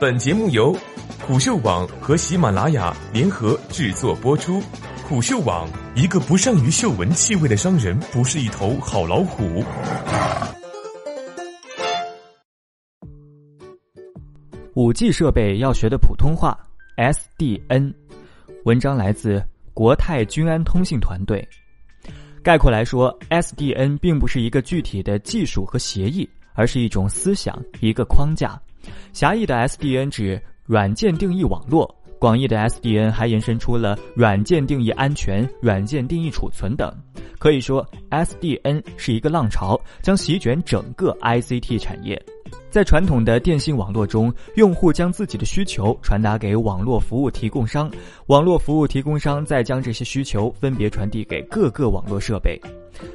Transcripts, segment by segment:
本节目由虎嗅网和喜马拉雅联合制作播出。虎嗅网：一个不善于嗅闻气味的商人，不是一头好老虎。五 G 设备要学的普通话，SDN。文章来自国泰君安通信团队。概括来说，SDN 并不是一个具体的技术和协议，而是一种思想，一个框架。狭义的 SDN 指软件定义网络，广义的 SDN 还延伸出了软件定义安全、软件定义储存等。可以说，SDN 是一个浪潮，将席卷整个 ICT 产业。在传统的电信网络中，用户将自己的需求传达给网络服务提供商，网络服务提供商再将这些需求分别传递给各个网络设备。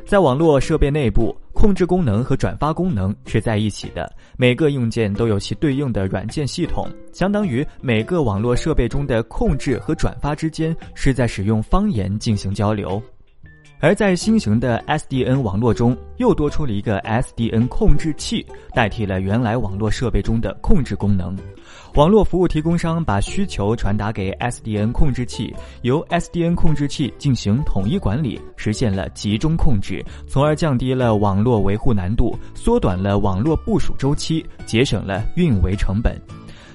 在网络设备内部，控制功能和转发功能是在一起的，每个硬件都有其对应的软件系统，相当于每个网络设备中的控制和转发之间是在使用方言进行交流。而在新型的 SDN 网络中，又多出了一个 SDN 控制器，代替了原来网络设备中的控制功能。网络服务提供商把需求传达给 SDN 控制器，由 SDN 控制器进行统一管理，实现了集中控制，从而降低了网络维护难度，缩短了网络部署周期，节省了运维成本。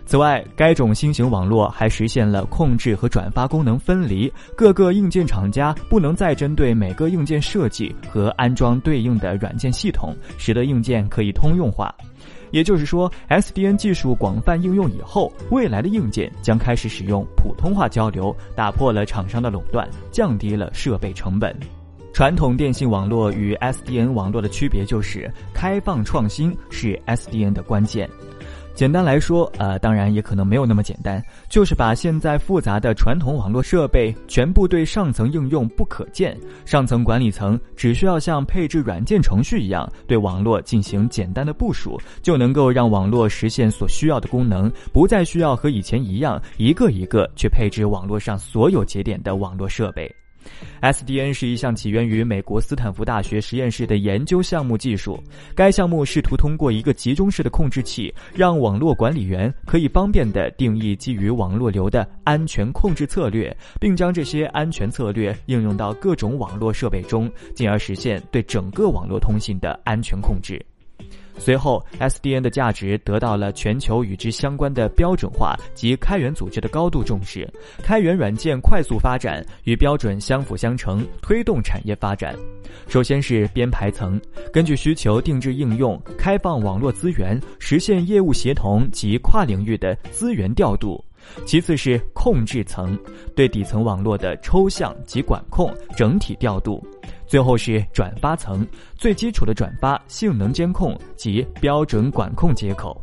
此外，该种新型网络还实现了控制和转发功能分离，各个硬件厂家不能再针对每个硬件设计和安装对应的软件系统，使得硬件可以通用化。也就是说，SDN 技术广泛应用以后，未来的硬件将开始使用普通话交流，打破了厂商的垄断，降低了设备成本。传统电信网络与 SDN 网络的区别就是开放创新是 SDN 的关键。简单来说，呃，当然也可能没有那么简单，就是把现在复杂的传统网络设备全部对上层应用不可见，上层管理层只需要像配置软件程序一样对网络进行简单的部署，就能够让网络实现所需要的功能，不再需要和以前一样一个一个去配置网络上所有节点的网络设备。SDN 是一项起源于美国斯坦福大学实验室的研究项目技术。该项目试图通过一个集中式的控制器，让网络管理员可以方便地定义基于网络流的安全控制策略，并将这些安全策略应用到各种网络设备中，进而实现对整个网络通信的安全控制。随后，SDN 的价值得到了全球与之相关的标准化及开源组织的高度重视。开源软件快速发展，与标准相辅相成，推动产业发展。首先是编排层，根据需求定制应用，开放网络资源，实现业务协同及跨领域的资源调度。其次是控制层，对底层网络的抽象及管控整体调度。最后是转发层，最基础的转发性能监控及标准管控接口。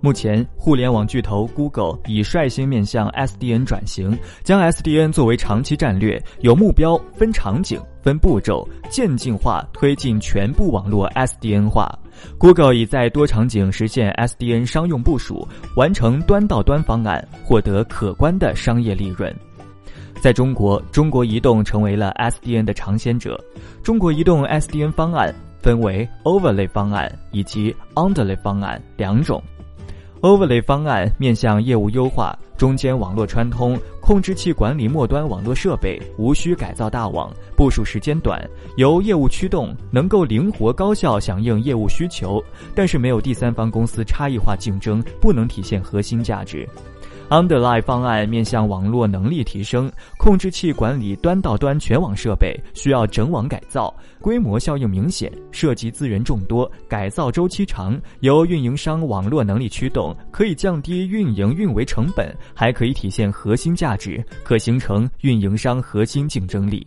目前，互联网巨头 Google 已率先面向 SDN 转型，将 SDN 作为长期战略，有目标、分场景、分步骤，渐进化推进全部网络 SDN 化。Google 已在多场景实现 SDN 商用部署，完成端到端方案，获得可观的商业利润。在中国，中国移动成为了 SDN 的尝鲜者。中国移动 SDN 方案分为 Overlay 方案以及 Underlay 方案两种。Overlay 方案面向业务优化，中间网络穿通，控制器管理末端网络设备，无需改造大网，部署时间短，由业务驱动，能够灵活高效响应业务需求，但是没有第三方公司差异化竞争，不能体现核心价值。Underlie 方案面向网络能力提升，控制器管理端到端全网设备需要整网改造，规模效应明显，涉及资源众多，改造周期长，由运营商网络能力驱动，可以降低运营运维成本，还可以体现核心价值，可形成运营商核心竞争力。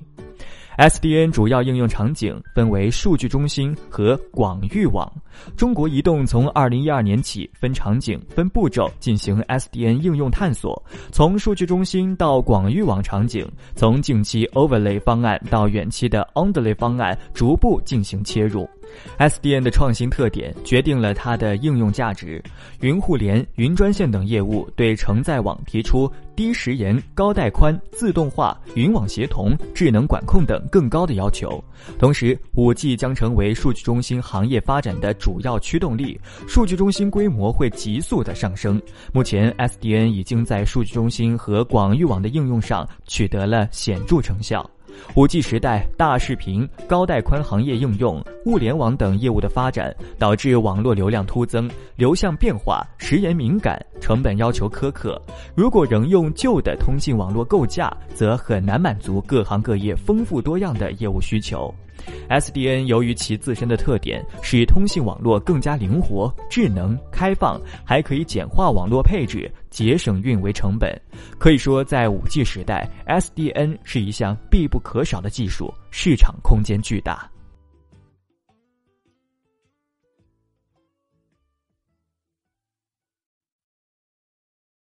SDN 主要应用场景分为数据中心和广域网。中国移动从二零一二年起分场景、分步骤进行 SDN 应用探索，从数据中心到广域网场景，从近期 Overlay 方案到远期的 Underlay 方案，逐步进行切入。SDN 的创新特点决定了它的应用价值。云互联、云专线等业务对承载网提出低时延、高带宽、自动化、云网协同、智能管控等更高的要求。同时，5G 将成为数据中心行业发展的主要驱动力，数据中心规模会急速的上升。目前，SDN 已经在数据中心和广域网的应用上取得了显著成效。五 G 时代，大视频、高带宽行业应用、物联网等业务的发展，导致网络流量突增，流向变化，时延敏感，成本要求苛刻。如果仍用旧的通信网络构架，则很难满足各行各业丰富多样的业务需求。SDN 由于其自身的特点，使通信网络更加灵活、智能、开放，还可以简化网络配置，节省运维成本。可以说，在 5G 时代，SDN 是一项必不可少的技术，市场空间巨大。